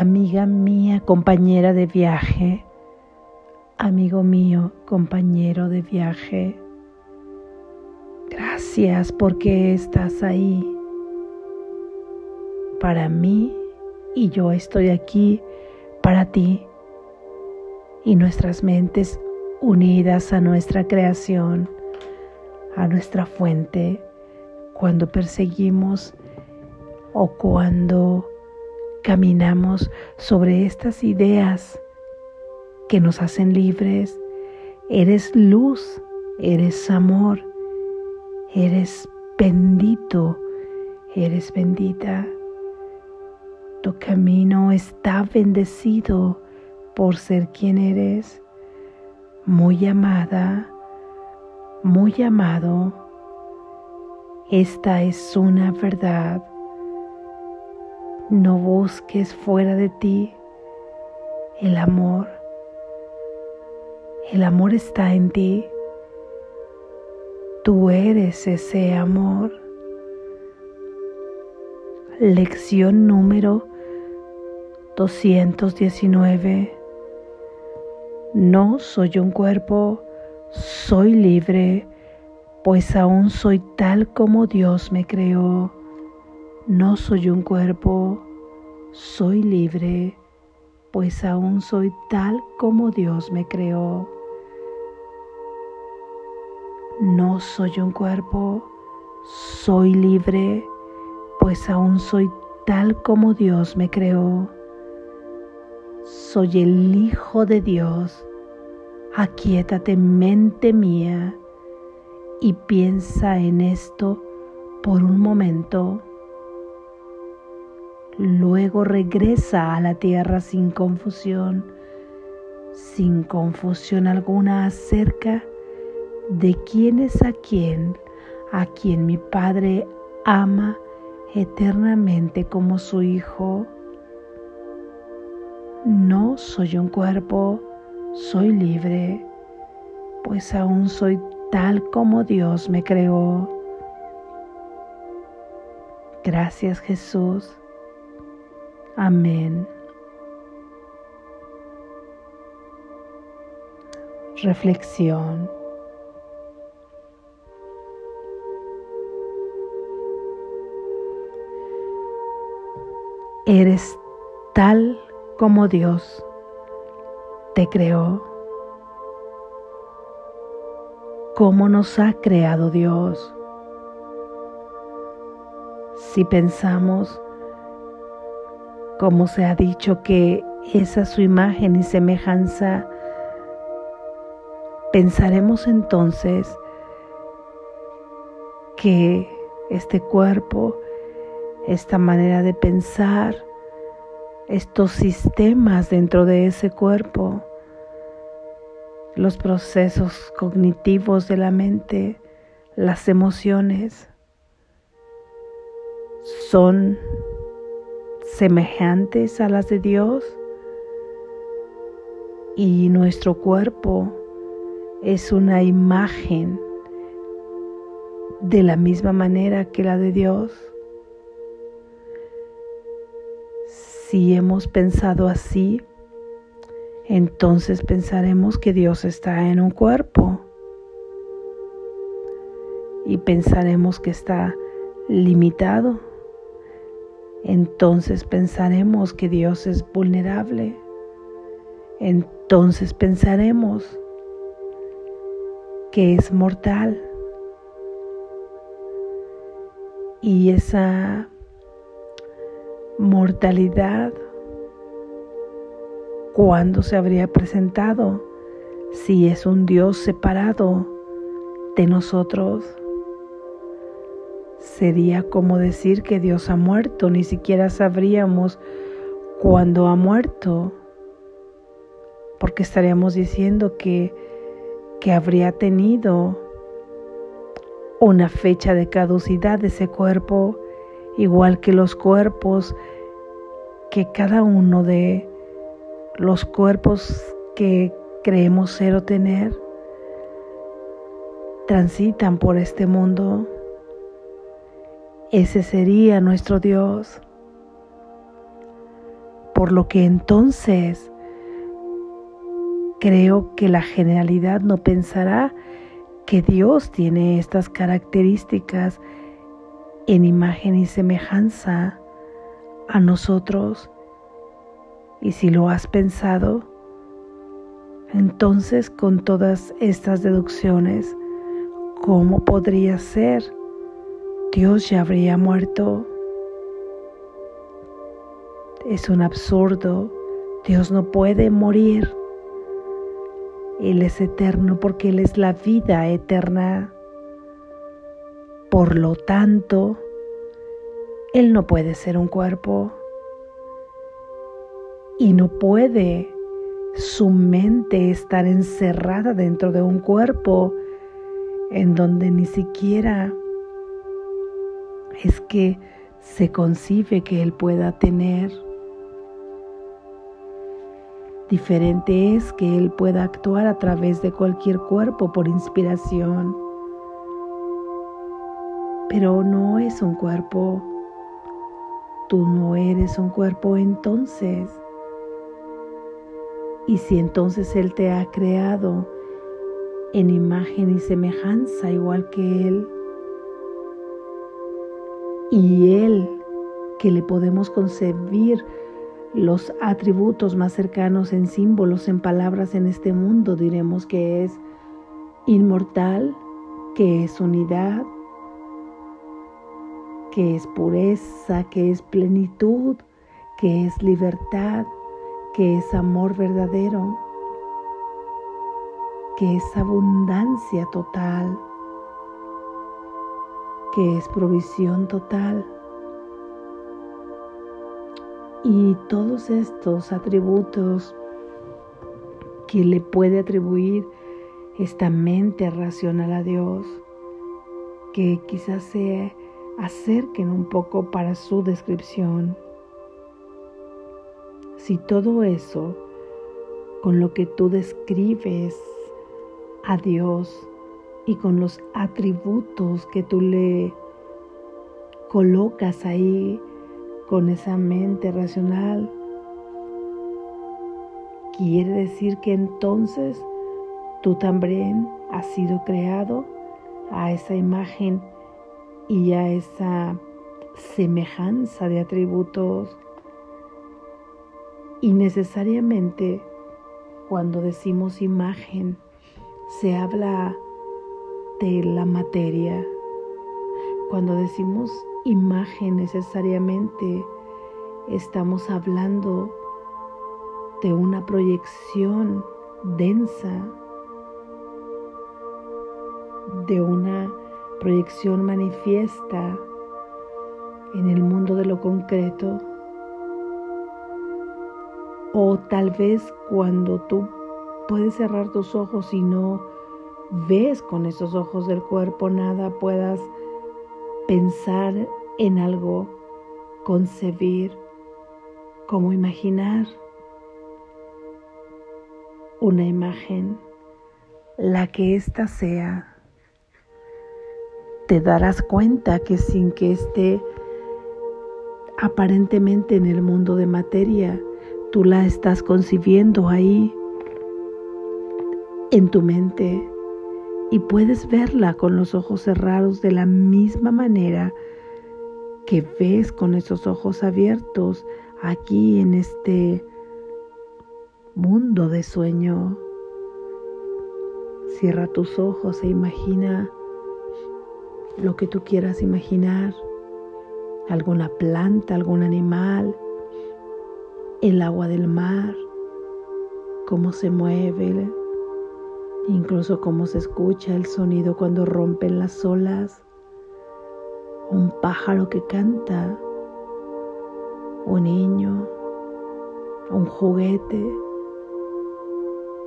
amiga mía, compañera de viaje, amigo mío, compañero de viaje. Gracias porque estás ahí para mí y yo estoy aquí para ti y nuestras mentes unidas a nuestra creación, a nuestra fuente, cuando perseguimos o cuando caminamos sobre estas ideas que nos hacen libres. Eres luz, eres amor, eres bendito, eres bendita. Tu camino está bendecido por ser quien eres, muy amada, muy amado. Esta es una verdad no busques fuera de ti el amor. El amor está en ti. Tú eres ese amor. Lección número 219. No soy un cuerpo, soy libre, pues aún soy tal como Dios me creó. No soy un cuerpo, soy libre, pues aún soy tal como Dios me creó. No soy un cuerpo, soy libre, pues aún soy tal como Dios me creó. Soy el Hijo de Dios. Aquietate mente mía y piensa en esto por un momento. Luego regresa a la tierra sin confusión, sin confusión alguna acerca de quién es a quién, a quien mi Padre ama eternamente como su Hijo. No soy un cuerpo, soy libre, pues aún soy tal como Dios me creó. Gracias Jesús Amén. Reflexión. Eres tal como Dios te creó. ¿Cómo nos ha creado Dios? Si pensamos como se ha dicho que esa su imagen y semejanza, pensaremos entonces que este cuerpo, esta manera de pensar, estos sistemas dentro de ese cuerpo, los procesos cognitivos de la mente, las emociones, son semejantes a las de Dios. Y nuestro cuerpo es una imagen de la misma manera que la de Dios. Si hemos pensado así, entonces pensaremos que Dios está en un cuerpo. Y pensaremos que está limitado entonces pensaremos que Dios es vulnerable. Entonces pensaremos que es mortal. Y esa mortalidad, ¿cuándo se habría presentado si es un Dios separado de nosotros? Sería como decir que Dios ha muerto, ni siquiera sabríamos cuándo ha muerto, porque estaríamos diciendo que, que habría tenido una fecha de caducidad de ese cuerpo, igual que los cuerpos que cada uno de los cuerpos que creemos ser o tener transitan por este mundo ese sería nuestro Dios. por lo que entonces creo que la generalidad no pensará que Dios tiene estas características en imagen y semejanza a nosotros. Y si lo has pensado, entonces con todas estas deducciones, ¿cómo podría ser? Dios ya habría muerto. Es un absurdo. Dios no puede morir. Él es eterno porque Él es la vida eterna. Por lo tanto, Él no puede ser un cuerpo y no puede su mente estar encerrada dentro de un cuerpo en donde ni siquiera es que se concibe que Él pueda tener. Diferente es que Él pueda actuar a través de cualquier cuerpo por inspiración. Pero no es un cuerpo. Tú no eres un cuerpo entonces. Y si entonces Él te ha creado en imagen y semejanza igual que Él, y Él que le podemos concebir los atributos más cercanos en símbolos, en palabras en este mundo, diremos que es inmortal, que es unidad, que es pureza, que es plenitud, que es libertad, que es amor verdadero, que es abundancia total, que es provisión total. Y todos estos atributos que le puede atribuir esta mente racional a Dios, que quizás se acerquen un poco para su descripción si todo eso con lo que tú describes a Dios y con los atributos que tú le colocas ahí con esa mente racional, quiere decir que entonces tú también has sido creado a esa imagen y a esa semejanza de atributos. Y necesariamente cuando decimos imagen, se habla de la materia. Cuando decimos imagen, necesariamente estamos hablando de una proyección densa, de una proyección manifiesta en el mundo de lo concreto o tal vez cuando tú puedes cerrar tus ojos y no ves con esos ojos del cuerpo nada, puedas pensar en algo, concebir, como imaginar una imagen, la que ésta sea. Te darás cuenta que sin que esté aparentemente en el mundo de materia, Tú la estás concibiendo ahí en tu mente y puedes verla con los ojos cerrados de la misma manera que ves con esos ojos abiertos aquí en este mundo de sueño. Cierra tus ojos e imagina lo que tú quieras imaginar, alguna planta, algún animal, el agua del mar, cómo se mueve, incluso cómo se escucha el sonido cuando rompen las olas, un pájaro que canta, un niño, un juguete.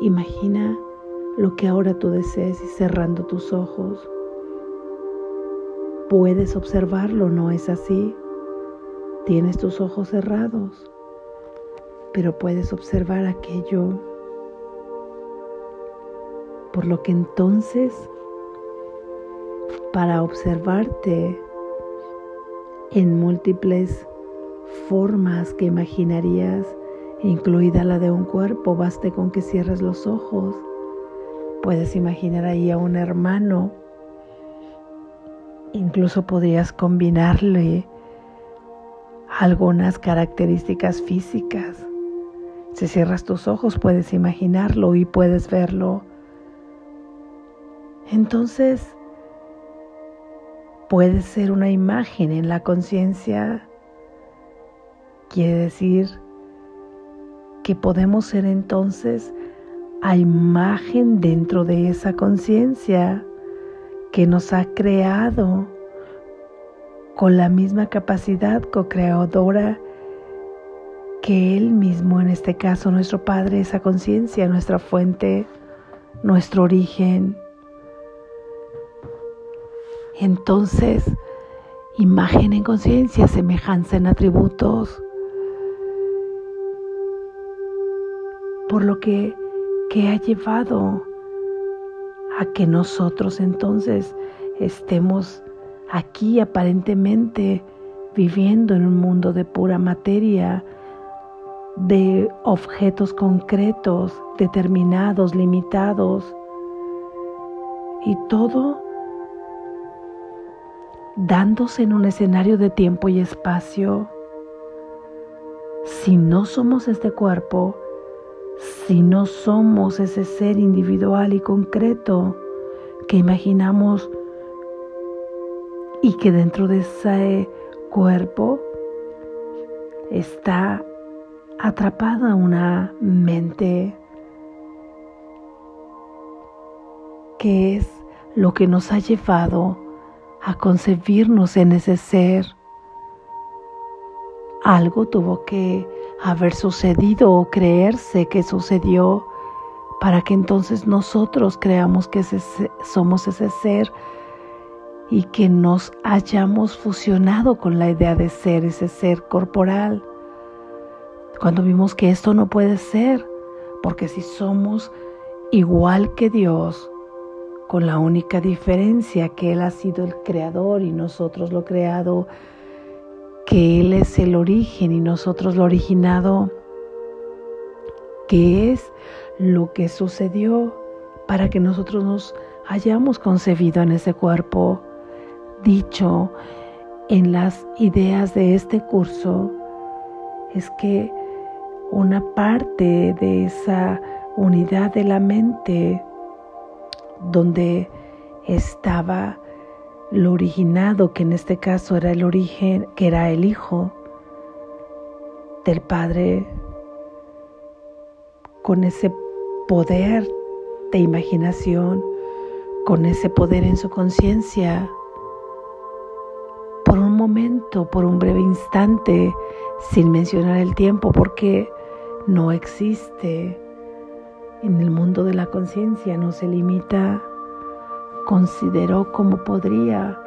Imagina lo que ahora tú desees y cerrando tus ojos. Puedes observarlo, ¿no es así? Tienes tus ojos cerrados pero puedes observar aquello, por lo que entonces, para observarte en múltiples formas que imaginarías, incluida la de un cuerpo, baste con que cierres los ojos. Puedes imaginar ahí a un hermano, incluso podrías combinarle algunas características físicas. Si cierras tus ojos puedes imaginarlo y puedes verlo. Entonces, puede ser una imagen en la conciencia. Quiere decir que podemos ser entonces a imagen dentro de esa conciencia que nos ha creado con la misma capacidad co-creadora que Él mismo, en este caso nuestro Padre, esa conciencia, nuestra fuente, nuestro origen. Entonces, imagen en conciencia, semejanza en atributos. Por lo que, ha llevado a que nosotros entonces estemos aquí aparentemente viviendo en un mundo de pura materia, de objetos concretos, determinados, limitados, y todo dándose en un escenario de tiempo y espacio. Si no somos este cuerpo, si no somos ese ser individual y concreto que imaginamos y que dentro de ese cuerpo está atrapada una mente que es lo que nos ha llevado a concebirnos en ese ser. Algo tuvo que haber sucedido o creerse que sucedió para que entonces nosotros creamos que somos ese ser y que nos hayamos fusionado con la idea de ser ese ser corporal. Cuando vimos que esto no puede ser, porque si somos igual que Dios, con la única diferencia que Él ha sido el creador y nosotros lo creado, que Él es el origen y nosotros lo originado, que es lo que sucedió para que nosotros nos hayamos concebido en ese cuerpo. Dicho en las ideas de este curso es que una parte de esa unidad de la mente donde estaba lo originado, que en este caso era el origen, que era el Hijo del Padre, con ese poder de imaginación, con ese poder en su conciencia, por un momento, por un breve instante, sin mencionar el tiempo, porque no existe en el mundo de la conciencia, no se limita, consideró cómo podría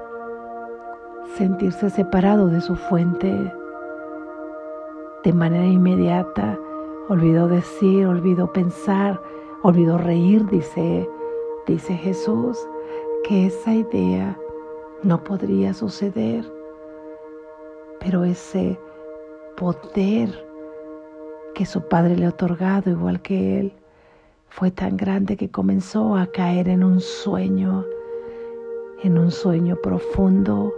sentirse separado de su fuente de manera inmediata. Olvidó decir, olvidó pensar, olvidó reír, dice, dice Jesús, que esa idea no podría suceder, pero ese poder que su padre le ha otorgado, igual que él, fue tan grande que comenzó a caer en un sueño, en un sueño profundo,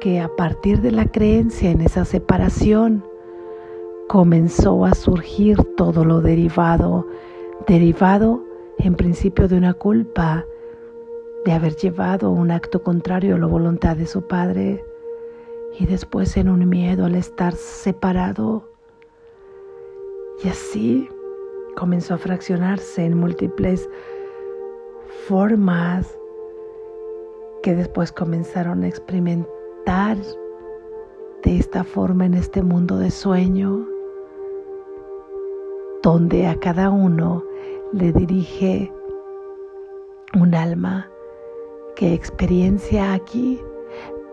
que a partir de la creencia en esa separación, comenzó a surgir todo lo derivado, derivado en principio de una culpa, de haber llevado un acto contrario a la voluntad de su padre, y después en un miedo al estar separado. Y así comenzó a fraccionarse en múltiples formas que después comenzaron a experimentar de esta forma en este mundo de sueño, donde a cada uno le dirige un alma que experiencia aquí,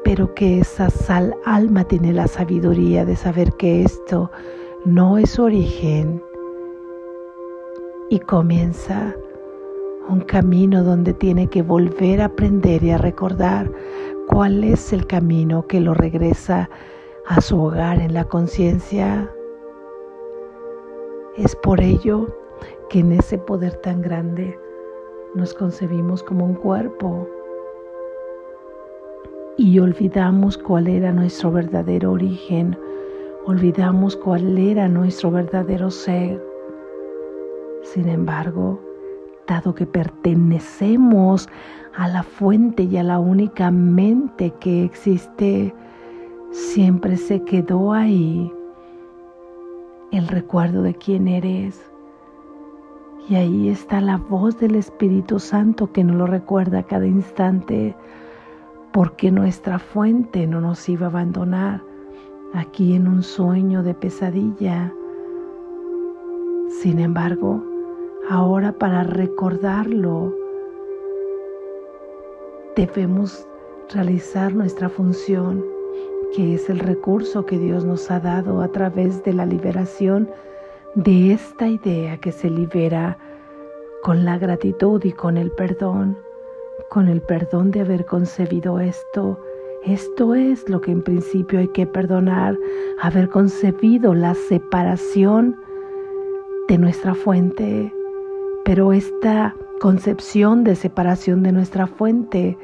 pero que esa sal alma tiene la sabiduría de saber que esto no es origen, y comienza un camino donde tiene que volver a aprender y a recordar cuál es el camino que lo regresa a su hogar en la conciencia. Es por ello que en ese poder tan grande nos concebimos como un cuerpo y olvidamos cuál era nuestro verdadero origen, olvidamos cuál era nuestro verdadero ser. Sin embargo, dado que pertenecemos a la fuente y a la única mente que existe, siempre se quedó ahí el recuerdo de quién eres. Y ahí está la voz del Espíritu Santo que nos lo recuerda a cada instante, porque nuestra fuente no nos iba a abandonar aquí en un sueño de pesadilla. Sin embargo, ahora para recordarlo, debemos realizar nuestra función, que es el recurso que Dios nos ha dado a través de la liberación de esta idea que se libera con la gratitud y con el perdón, con el perdón de haber concebido esto. Esto es lo que en principio hay que perdonar, haber concebido la separación de nuestra fuente. Pero esta concepción de separación de nuestra fuente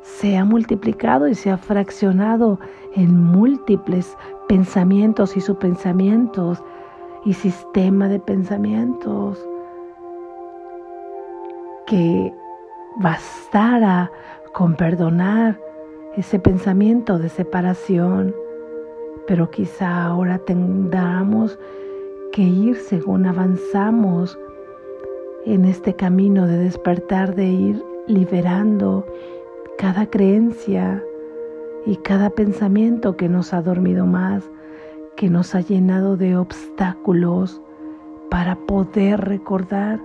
se ha multiplicado y se ha fraccionado en múltiples pensamientos y subpensamientos y sistema de pensamientos que bastara con perdonar ese pensamiento de separación, pero quizá ahora tengamos que ir según avanzamos en este camino de despertar, de ir liberando cada creencia y cada pensamiento que nos ha dormido más que nos ha llenado de obstáculos para poder recordar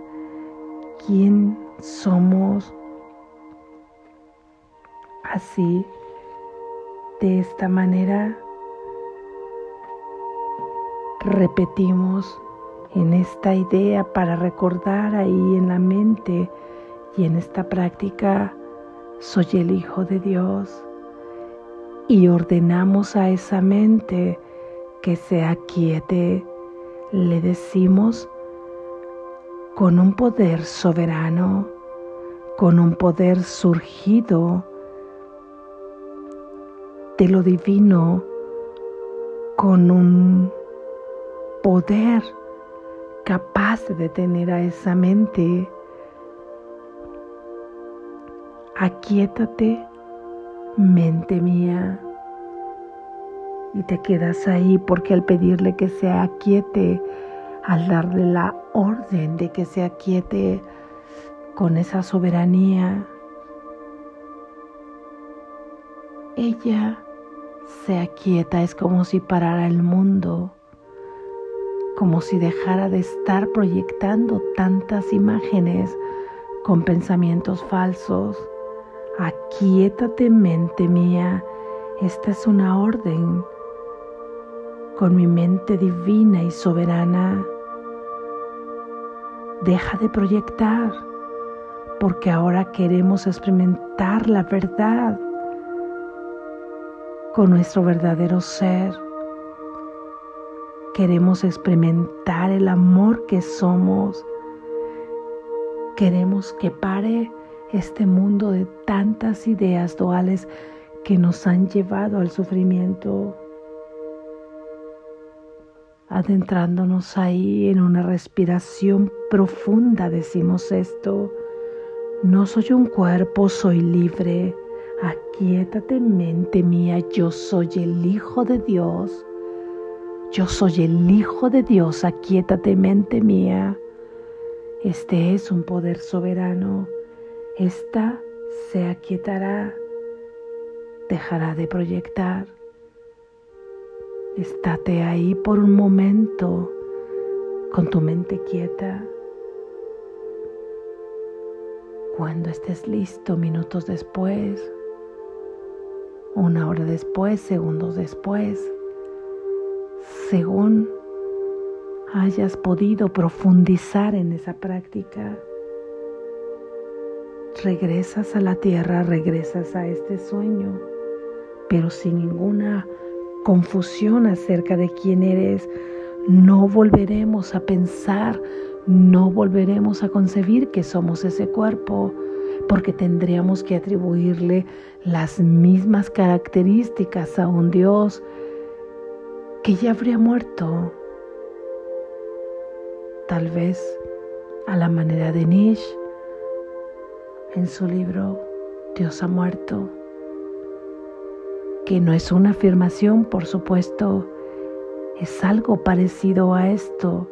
quién somos. Así, de esta manera, repetimos en esta idea para recordar ahí en la mente y en esta práctica, soy el Hijo de Dios. Y ordenamos a esa mente que se aquiete, le decimos con un poder soberano, con un poder surgido de lo divino, con un poder capaz de detener a esa mente. Aquietate, mente mía y te quedas ahí porque al pedirle que se aquiete, al darle la orden de que se aquiete con esa soberanía, ella se aquieta, es como si parara el mundo, como si dejara de estar proyectando tantas imágenes con pensamientos falsos. Aquietate mente mía, esta es una orden con mi mente divina y soberana. Deja de proyectar, porque ahora queremos experimentar la verdad con nuestro verdadero ser. Queremos experimentar el amor que somos. Queremos que pare este mundo de tantas ideas duales que nos han llevado al sufrimiento adentrándonos ahí en una respiración profunda, decimos esto. No soy un cuerpo, soy libre. Aquietate mente mía, yo soy el Hijo de Dios. Yo soy el Hijo de Dios, aquietate mente mía. Este es un poder soberano. Esta se aquietará, dejará de proyectar Estate ahí por un momento con tu mente quieta. Cuando estés listo, minutos después, una hora después, segundos después, según hayas podido profundizar en esa práctica, regresas a la tierra, regresas a este sueño, pero sin ninguna confusión acerca de quién eres, no volveremos a pensar, no volveremos a concebir que somos ese cuerpo, porque tendríamos que atribuirle las mismas características a un Dios que ya habría muerto. Tal vez a la manera de Nietzsche en su libro Dios ha muerto, que no es una afirmación, por supuesto, es algo parecido a esto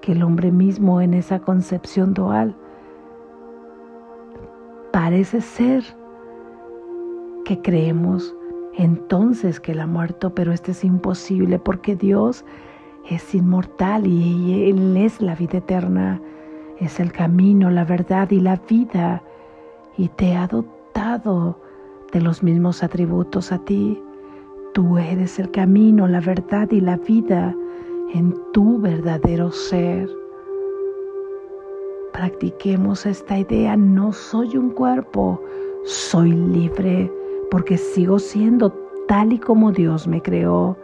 que el hombre mismo en esa concepción dual parece ser que creemos entonces que Él ha muerto, pero esto es imposible porque Dios es inmortal y Él es la vida eterna, es el camino, la verdad y la vida y te ha dotado de los mismos atributos a ti. Tú eres el camino, la verdad y la vida en tu verdadero ser. Practiquemos esta idea, no soy un cuerpo, soy libre porque sigo siendo tal y como Dios me creó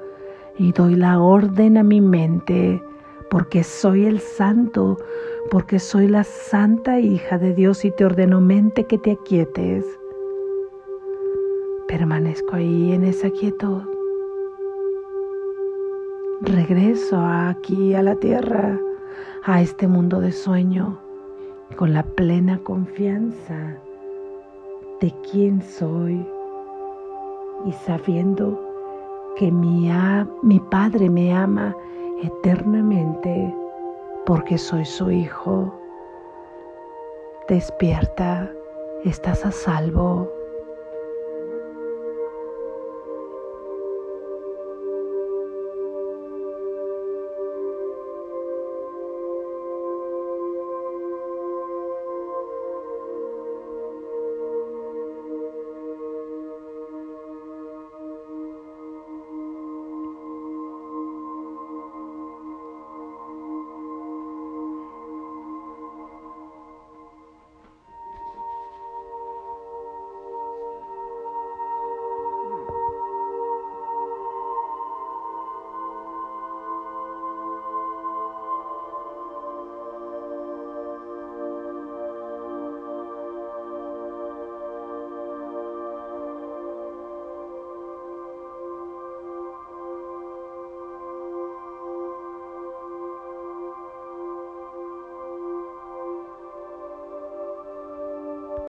y doy la orden a mi mente porque soy el santo, porque soy la santa hija de Dios y te ordeno mente que te aquietes. Permanezco ahí en esa quietud. Regreso aquí a la tierra, a este mundo de sueño, con la plena confianza de quién soy y sabiendo que mi, mi Padre me ama eternamente porque soy su hijo. Despierta, estás a salvo.